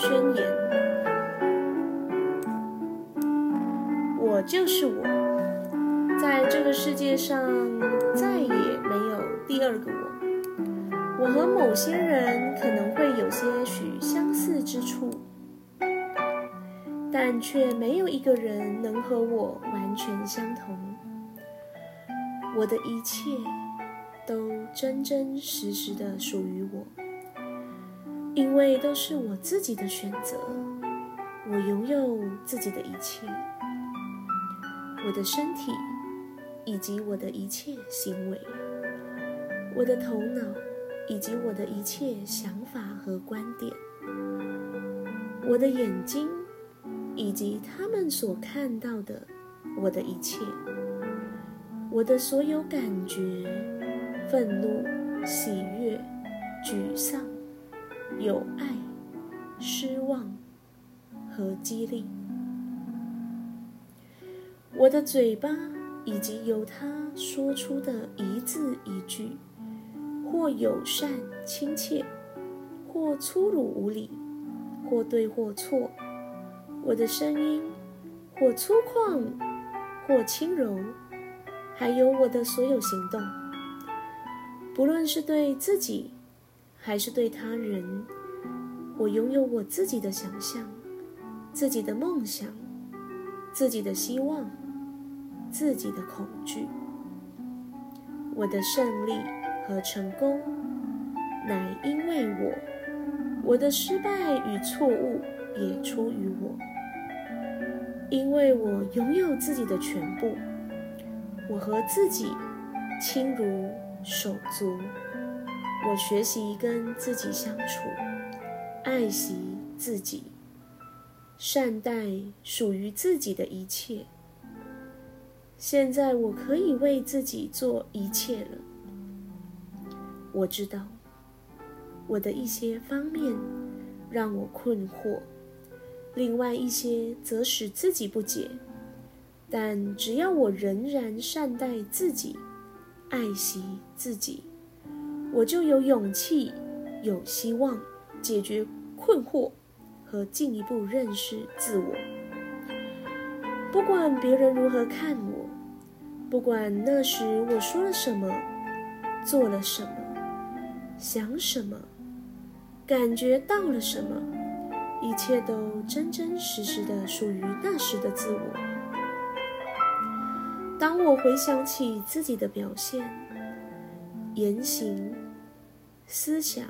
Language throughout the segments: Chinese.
宣言：我就是我，在这个世界上再也没有第二个我。我和某些人可能会有些许相似之处，但却没有一个人能和我完全相同。我的一切都真真实实的属于我。因为都是我自己的选择，我拥有自己的一切，我的身体以及我的一切行为，我的头脑以及我的一切想法和观点，我的眼睛以及他们所看到的我的一切，我的所有感觉，愤怒、喜悦、沮丧。有爱、失望和激励。我的嘴巴以及由他说出的一字一句，或友善亲切，或粗鲁无礼，或对或错；我的声音，或粗犷，或轻柔，还有我的所有行动，不论是对自己。还是对他人，我拥有我自己的想象，自己的梦想，自己的希望，自己的恐惧。我的胜利和成功，乃因为我；我的失败与错误也出于我。因为我拥有自己的全部，我和自己亲如手足。我学习跟自己相处，爱惜自己，善待属于自己的一切。现在我可以为自己做一切了。我知道我的一些方面让我困惑，另外一些则使自己不解。但只要我仍然善待自己，爱惜自己。我就有勇气、有希望解决困惑和进一步认识自我。不管别人如何看我，不管那时我说了什么、做了什么、想什么、感觉到了什么，一切都真真实实的属于那时的自我。当我回想起自己的表现，言行、思想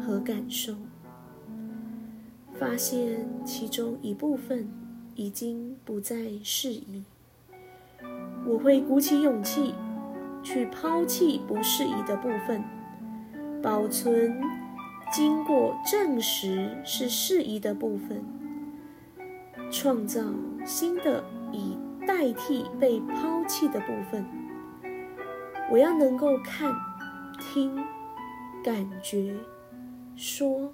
和感受，发现其中一部分已经不再适宜。我会鼓起勇气去抛弃不适宜的部分，保存经过证实是适宜的部分，创造新的以代替被抛弃的部分。我要能够看、听、感觉、说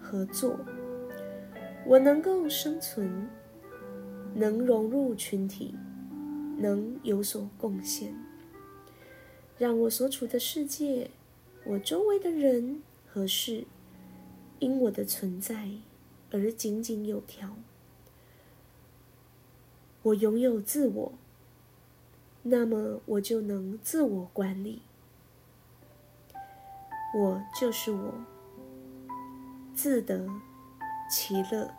和做。我能够生存，能融入群体，能有所贡献，让我所处的世界、我周围的人和事，因我的存在而井井有条。我拥有自我。那么我就能自我管理，我就是我，自得其乐。